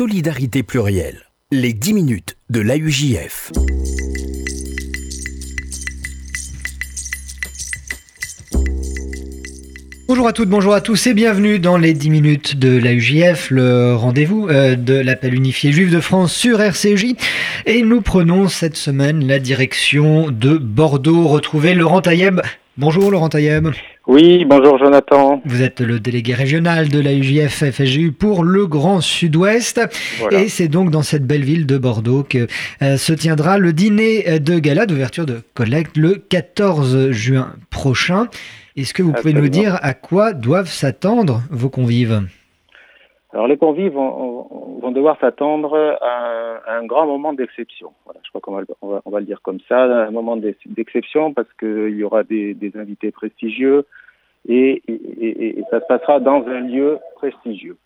solidarité plurielle. Les 10 minutes de l'AUJF. Bonjour à toutes, bonjour à tous et bienvenue dans les 10 minutes de l'AUJF, le rendez-vous euh, de l'appel unifié juif de France sur RCJ. Et nous prenons cette semaine la direction de Bordeaux. Retrouver Laurent Taïeb. Bonjour Laurent Taïeb. Oui, bonjour Jonathan. Vous êtes le délégué régional de la UJF FSGU pour le Grand Sud-Ouest. Et c'est donc dans cette belle ville de Bordeaux que euh, se tiendra le dîner de gala d'ouverture de collecte le 14 juin prochain. Est-ce que vous pouvez nous dire à quoi doivent s'attendre vos convives? Alors les convives vont, devoir s'attendre à, un grand moment d'exception. Voilà, je crois qu'on va, on va, le dire comme ça, un moment d'exception parce qu'il y aura des, invités prestigieux et, ça se passera dans un lieu prestigieux.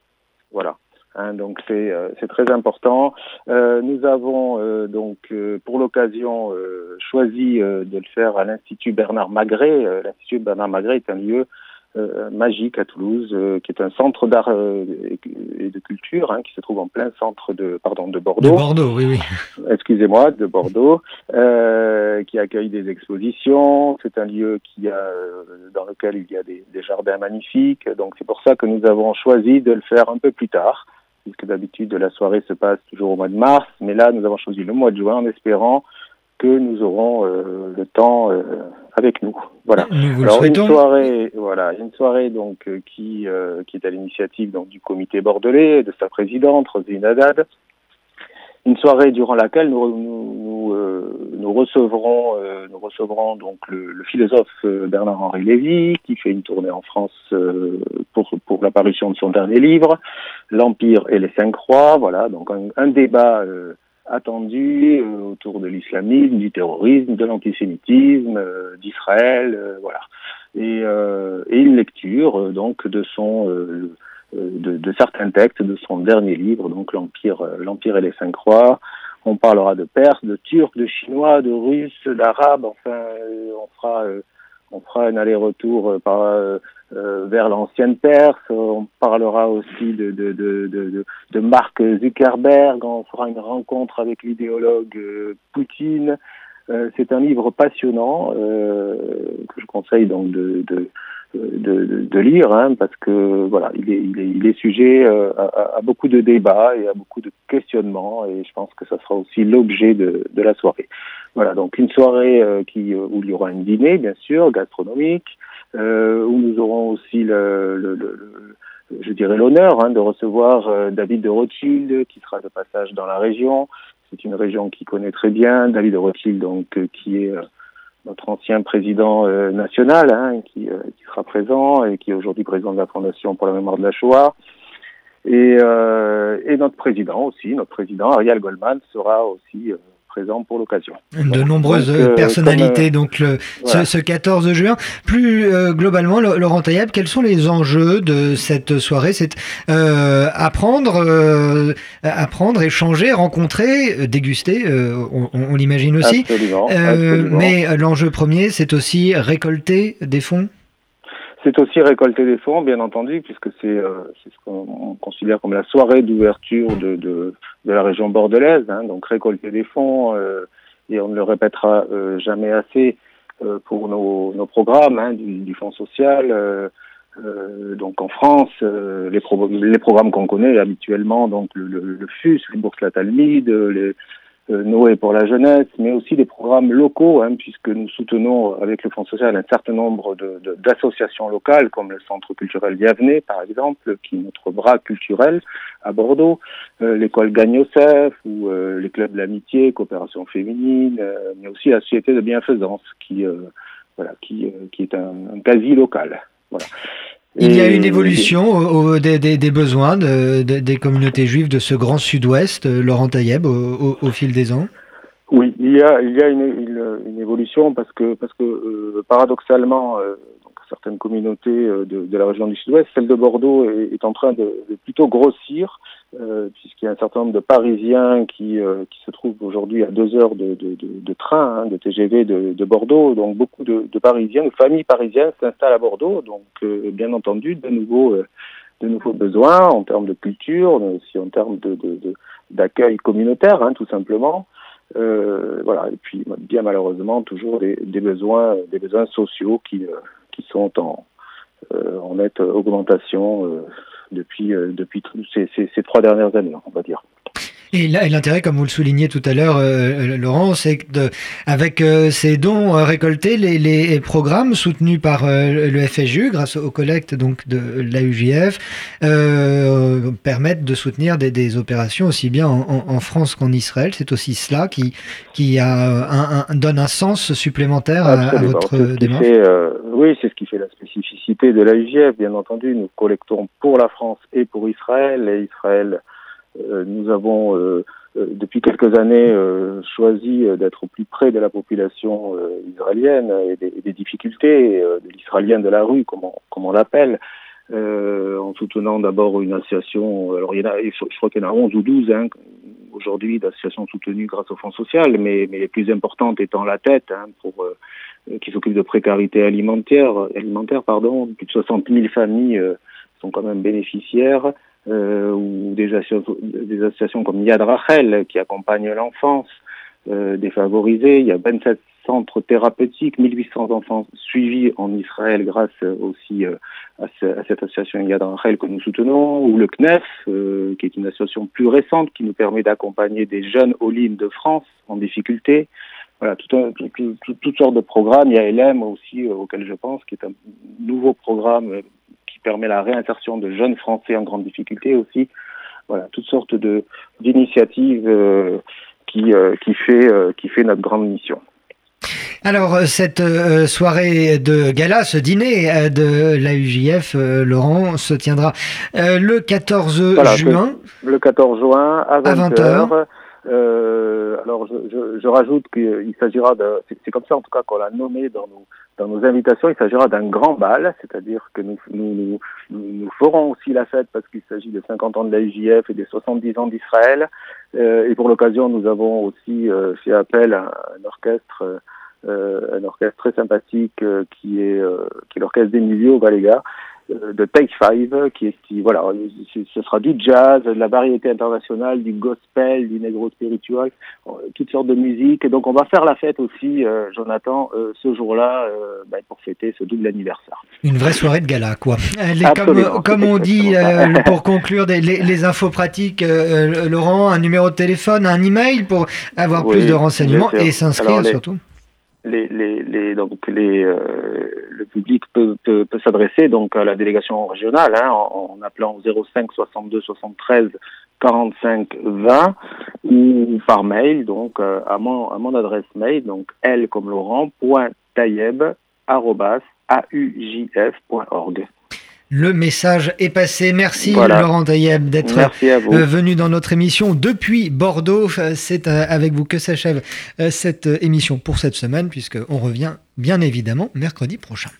Voilà. Hein, donc c'est euh, très important. Euh, nous avons euh, donc pour l'occasion choisi de le faire à l'Institut Bernard Magret. L'Institut Bernard Magret est un lieu euh, magique à Toulouse, euh, qui est un centre d'art euh, et de culture, hein, qui se trouve en plein centre de, pardon, de Bordeaux. De Bordeaux, oui, oui. Excusez-moi, de Bordeaux, qui accueille des expositions. C'est un lieu qui a, dans lequel il y a des, des jardins magnifiques. Donc c'est pour ça que nous avons choisi de le faire un peu plus tard, puisque d'habitude la soirée se passe toujours au mois de mars, mais là nous avons choisi le mois de juin en espérant que nous aurons le temps avec nous. Voilà. Alors une soirée, voilà, une soirée donc euh, qui euh, qui est à l'initiative donc du comité bordelais de sa présidente Rosine Haddad. Une soirée durant laquelle nous nous, euh, nous recevrons nous recevrons donc le, le philosophe Bernard Henri Lévy qui fait une tournée en France pour pour l'apparition de son dernier livre L'Empire et les cinq croix. Voilà donc un, un débat attendu euh, autour de l'islamisme, du terrorisme, de l'antisémitisme, euh, d'Israël, euh, voilà. Et, et, une lecture donc de son de, de, certains textes de son dernier livre, donc l'Empire, l'Empire et les cinq croix. On parlera de Perse, de Turc, de Chinois, de Russes, d'Arabes. Enfin, on fera on fera un aller-retour par vers l'ancienne Perse. On parlera aussi de, de, de, de, de Mark Zuckerberg. On fera une rencontre avec l'idéologue euh, Poutine. Euh, c'est un livre passionnant que je conseille donc de, de, de, de lire hein, parce que voilà, il est, il est, il est sujet à, à, beaucoup de débats et à beaucoup de questionnements et je pense que ça sera aussi l'objet de, de la soirée. Voilà, donc une soirée qui où il y aura un dîner bien sûr gastronomique, euh, où nous aurons aussi le, le, le, je dirais l'honneur hein, de recevoir euh, David de Rothschild qui sera de passage dans la région. C'est une région qui connaît très bien David de Rothschild, donc euh, qui est notre ancien président national, hein, qui, qui, sera présent et qui est aujourd'hui président de la Fondation pour la mémoire de la Shoah. Et, et notre président aussi, notre président Ariel Goldman sera aussi présent pour l'occasion. De nombreuses euh, personnalités, euh, donc le, ce, 14 juin. Plus euh, globalement, Laurent Taillab, quels sont les enjeux de cette soirée? C'est apprendre, apprendre, échanger, rencontrer, déguster, on, on l'imagine aussi. Absolument, Mais l'enjeu premier, c'est aussi récolter des fonds? C'est aussi récolter des fonds, bien entendu, puisque c'est euh, ce qu'on considère comme la soirée d'ouverture de, de, de, la région bordelaise. Hein, donc récolter des fonds, euh, et on ne le répétera euh, jamais assez euh, pour nos, nos programmes hein, du, du, Fonds social. Euh, donc en France, les, pro les programmes qu'on connaît habituellement, donc le, le, le FUS, les bourses La Talmide, les euh, Noé pour la jeunesse, mais aussi des programmes locaux, hein, puisque nous soutenons avec le Fonds social un certain nombre d'associations de, locales, comme le Centre culturel Diavené, par exemple, qui est notre bras culturel à Bordeaux, euh, l'école Gagnocef ou euh, les clubs de l'amitié, coopération féminine, mais aussi la société de bienfaisance, qui, voilà, qui, qui est un, un quasi local. Il y a une évolution des, besoins des communautés juives de ce grand sud-ouest, euh, Laurent Taïeb, au, fil des ans? Oui, il y a, il y a une, évolution parce que, parce que euh, paradoxalement, euh, certaines communautés euh, de, la région du Sud-Ouest. Celle de Bordeaux est, en train de, plutôt grossir, euh, puisqu'il y a un certain nombre de Parisiens qui, euh, qui se trouvent aujourd'hui à deux heures de, train, hein, de TGV de, Bordeaux. Donc beaucoup de, Parisiens, de familles parisiennes s'installent à Bordeaux. Donc bien entendu, de nouveaux de nouveaux besoins en termes de culture, mais aussi en termes d'accueil communautaire, hein, tout simplement. Voilà. Et puis, bien malheureusement, toujours des, besoins, des besoins sociaux qui, qui sont en, euh, en nette augmentation depuis, depuis ces, ces, trois dernières années, on va dire. Et l'intérêt, comme vous le soulignez tout à l'heure, euh, Laurent, c'est que avec euh, ces dons euh, récoltés, les, programmes soutenus par le FSU, grâce aux collectes donc de l'AUJF, permettent de soutenir des, opérations aussi bien en, France qu'en Israël. C'est aussi cela qui, qui a un, donne un sens supplémentaire à, votre démarche. Oui, c'est ce qui fait la spécificité de l'AUJF, bien entendu. Nous collectons pour la France et pour Israël, et Israël euh, nous avons euh, euh, depuis quelques années choisi d'être au plus près de la population israélienne et des, difficultés de l'israélien de la rue, comme on, l'appelle. en soutenant d'abord une association, alors il y en a, je crois qu'il y en a 11 ou 12 hein, aujourd'hui d'associations soutenues grâce au Fonds social, mais, mais les plus importantes étant la tête, hein, pour, qui s'occupe de précarité alimentaire, alimentaire pardon, plus de 60 000 familles sont quand même bénéficiaires euh, ou des associations, des associations comme Yad Rachel qui accompagnent l'enfance euh, défavorisée. Il y a 27 centres thérapeutiques, 1800 enfants suivis en Israël grâce aussi euh, à, cette association Yad Rachel que nous soutenons, ou le CNEF, euh, qui est une association plus récente qui nous permet d'accompagner des jeunes Olim de France en difficulté. Voilà, tout un, tout, tout, toutes sortes de programmes. Il y a LM aussi, euh, auquel je pense, qui est un nouveau programme permet la réinsertion de jeunes Français en grande difficulté aussi. Voilà, toutes sortes de d'initiatives euh, qui euh, qui fait euh, qui fait notre grande mission. Alors, cette soirée de gala, ce dîner de l'AUJF, Laurent, se tiendra le 14 juin. Le 14 juin à 20h. Alors, je, je rajoute qu'il s'agira de. C'est comme ça, en tout cas, qu'on l'a nommé dans nos, dans nos invitations, il s'agira d'un grand bal, c'est-à-dire que nous, nous, nous, ferons aussi la fête parce qu'il s'agit des 50 ans de la UJF et des 70 ans d'Israël. Euh, et pour l'occasion, nous avons aussi euh, fait appel à un orchestre, euh, un orchestre très sympathique euh, qui est, euh, qui est l'orchestre d'Emilio Valega, euh, de Take Five, qui est, qui, voilà, ce sera du jazz, de la variété internationale, du gospel, du negro spirituel, euh, toutes sortes de musique. Et donc on va faire la fête aussi, euh, Jonathan, ce jour-là, bah, pour fêter ce double anniversaire. Une vraie soirée de gala, quoi. comme, comme on dit, pour conclure, les, les, infos pratiques, Laurent, un numéro de téléphone, un email pour avoir plus de renseignements et s'inscrire surtout les, les, les, donc les, euh, le public peut, peut, peut s'adresser donc à la délégation régionale hein, en, en, appelant 05 62 73 45 20 ou par mail donc euh, à mon à mon adresse mail donc l comme Laurent point taïeb arrobas aujf.org. Le message est passé. Merci Laurent Taïeb d'être euh, venu dans notre émission depuis Bordeaux. Euh, c'est euh, avec vous que s'achève cette émission pour cette semaine puisqu'on revient bien évidemment mercredi prochain.